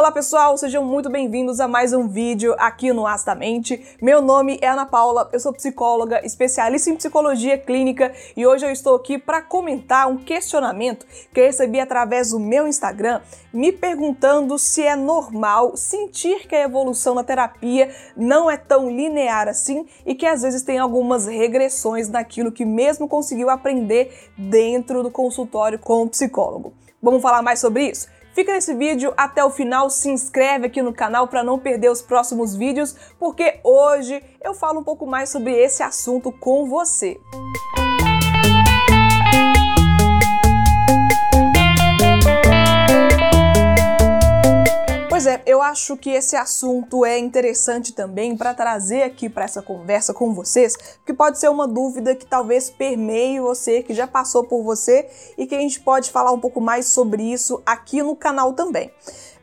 Olá pessoal, sejam muito bem-vindos a mais um vídeo aqui no Astamente. Meu nome é Ana Paula, eu sou psicóloga, especialista em psicologia clínica e hoje eu estou aqui para comentar um questionamento que eu recebi através do meu Instagram, me perguntando se é normal sentir que a evolução na terapia não é tão linear assim e que às vezes tem algumas regressões naquilo que mesmo conseguiu aprender dentro do consultório com o psicólogo. Vamos falar mais sobre isso? Fica nesse vídeo até o final, se inscreve aqui no canal para não perder os próximos vídeos, porque hoje eu falo um pouco mais sobre esse assunto com você. Pois eu acho que esse assunto é interessante também para trazer aqui para essa conversa com vocês, porque pode ser uma dúvida que talvez permeie você, que já passou por você e que a gente pode falar um pouco mais sobre isso aqui no canal também.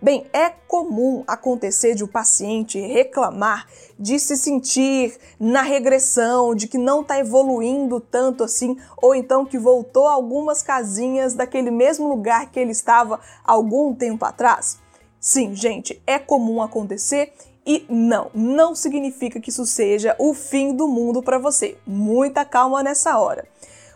Bem, é comum acontecer de o paciente reclamar de se sentir na regressão, de que não está evoluindo tanto assim, ou então que voltou algumas casinhas daquele mesmo lugar que ele estava algum tempo atrás. Sim, gente, é comum acontecer e não, não significa que isso seja o fim do mundo para você. Muita calma nessa hora.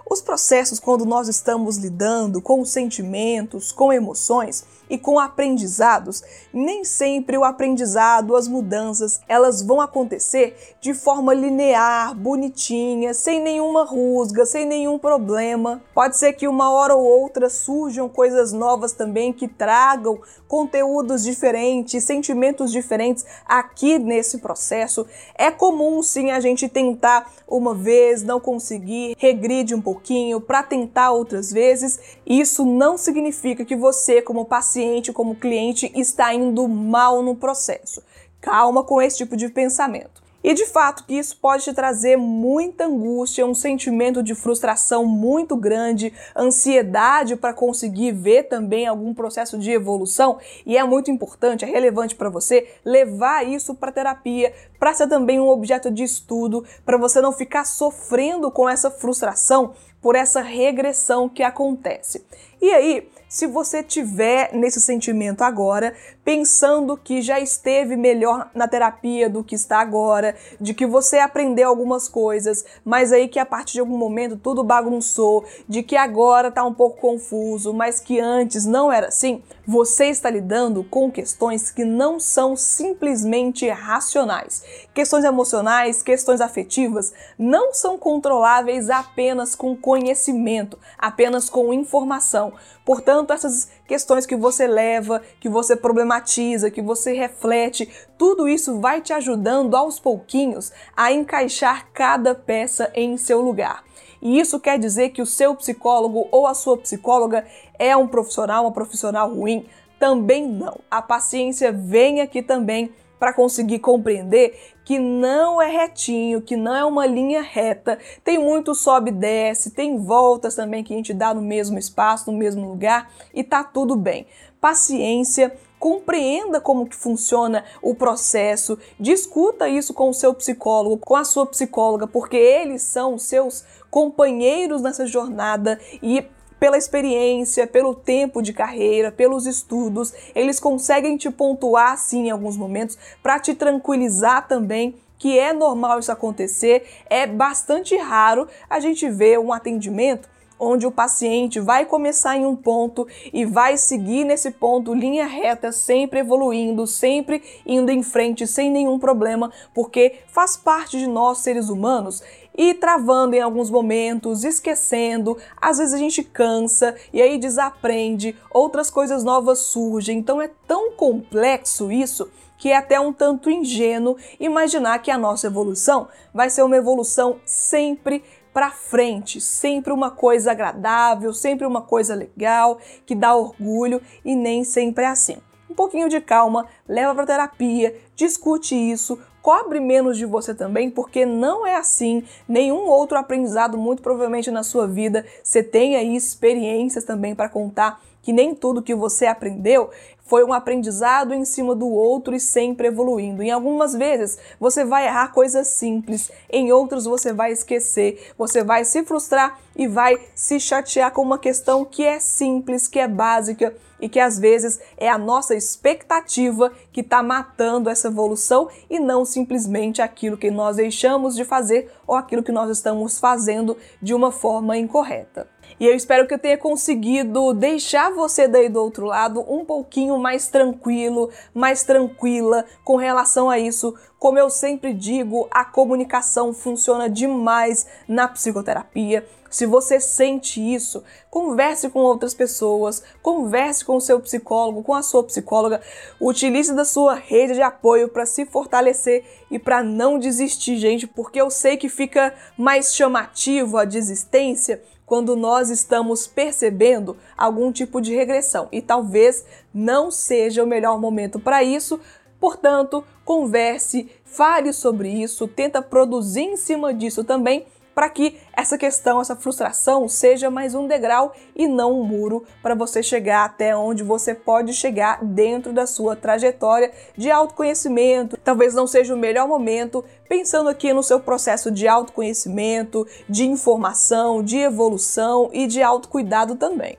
Os processos, quando nós estamos lidando com sentimentos, com emoções e com aprendizados, nem sempre o aprendizado, as mudanças, elas vão acontecer de forma linear, bonitinha, sem nenhuma rusga, sem nenhum problema. Pode ser que uma hora ou outra surjam coisas novas também que tragam conteúdos diferentes, sentimentos diferentes aqui nesse processo. É comum sim a gente tentar uma vez, não conseguir, regride um pouquinho para tentar outras vezes. Isso não significa que você, como paciente, como cliente, está indo mal no processo. Calma com esse tipo de pensamento. E de fato que isso pode te trazer muita angústia, um sentimento de frustração muito grande, ansiedade para conseguir ver também algum processo de evolução, e é muito importante, é relevante para você levar isso para terapia, para ser também um objeto de estudo, para você não ficar sofrendo com essa frustração por essa regressão que acontece. E aí, se você tiver nesse sentimento agora, pensando que já esteve melhor na terapia do que está agora, de que você aprendeu algumas coisas, mas aí que a partir de algum momento tudo bagunçou, de que agora está um pouco confuso, mas que antes não era assim, você está lidando com questões que não são simplesmente racionais. Questões emocionais, questões afetivas não são controláveis apenas com conhecimento, apenas com informação. Portanto, essas questões que você leva, que você problematiza, que você reflete, tudo isso vai te ajudando aos pouquinhos a encaixar cada peça em seu lugar. E isso quer dizer que o seu psicólogo ou a sua psicóloga é um profissional, uma profissional ruim? Também não. A paciência vem aqui também para conseguir compreender que não é retinho, que não é uma linha reta. Tem muito sobe e desce, tem voltas também que a gente dá no mesmo espaço, no mesmo lugar e tá tudo bem. Paciência, compreenda como que funciona o processo, discuta isso com o seu psicólogo, com a sua psicóloga, porque eles são seus companheiros nessa jornada e pela experiência, pelo tempo de carreira, pelos estudos, eles conseguem te pontuar sim em alguns momentos para te tranquilizar também que é normal isso acontecer, é bastante raro a gente ver um atendimento onde o paciente vai começar em um ponto e vai seguir nesse ponto linha reta, sempre evoluindo, sempre indo em frente sem nenhum problema, porque faz parte de nós seres humanos e travando em alguns momentos, esquecendo, às vezes a gente cansa e aí desaprende, outras coisas novas surgem. Então é tão complexo isso que é até um tanto ingênuo imaginar que a nossa evolução vai ser uma evolução sempre para frente, sempre uma coisa agradável, sempre uma coisa legal, que dá orgulho e nem sempre é assim. Um pouquinho de calma, leva para terapia, discute isso, cobre menos de você também, porque não é assim. Nenhum outro aprendizado, muito provavelmente na sua vida, você tem aí experiências também para contar que nem tudo que você aprendeu foi um aprendizado em cima do outro e sempre evoluindo. Em algumas vezes você vai errar coisas simples, em outros você vai esquecer, você vai se frustrar e vai se chatear com uma questão que é simples, que é básica e que às vezes é a nossa expectativa que está matando essa evolução e não simplesmente aquilo que nós deixamos de fazer ou aquilo que nós estamos fazendo de uma forma incorreta. E eu espero que eu tenha conseguido deixar você daí do outro lado um pouquinho mais tranquilo, mais tranquila com relação a isso. Como eu sempre digo, a comunicação funciona demais na psicoterapia. Se você sente isso, converse com outras pessoas, converse com o seu psicólogo, com a sua psicóloga, utilize da sua rede de apoio para se fortalecer e para não desistir, gente, porque eu sei que fica mais chamativo a desistência quando nós estamos percebendo algum tipo de regressão. E talvez não seja o melhor momento para isso. Portanto, converse, fale sobre isso, tenta produzir em cima disso também para que essa questão, essa frustração seja mais um degrau e não um muro para você chegar até onde você pode chegar dentro da sua trajetória de autoconhecimento. Talvez não seja o melhor momento, pensando aqui no seu processo de autoconhecimento, de informação, de evolução e de autocuidado também.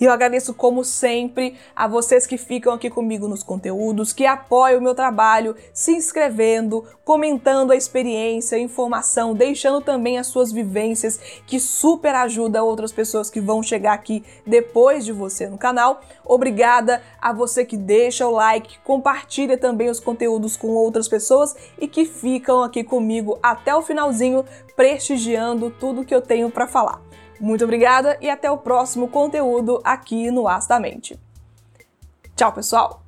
E eu agradeço, como sempre, a vocês que ficam aqui comigo nos conteúdos, que apoiam o meu trabalho, se inscrevendo, comentando a experiência, a informação, deixando também as suas vivências, que super ajuda outras pessoas que vão chegar aqui depois de você no canal. Obrigada a você que deixa o like, compartilha também os conteúdos com outras pessoas e que ficam aqui comigo até o finalzinho, prestigiando tudo que eu tenho para falar. Muito obrigada e até o próximo conteúdo aqui no Astamente. Tchau, pessoal!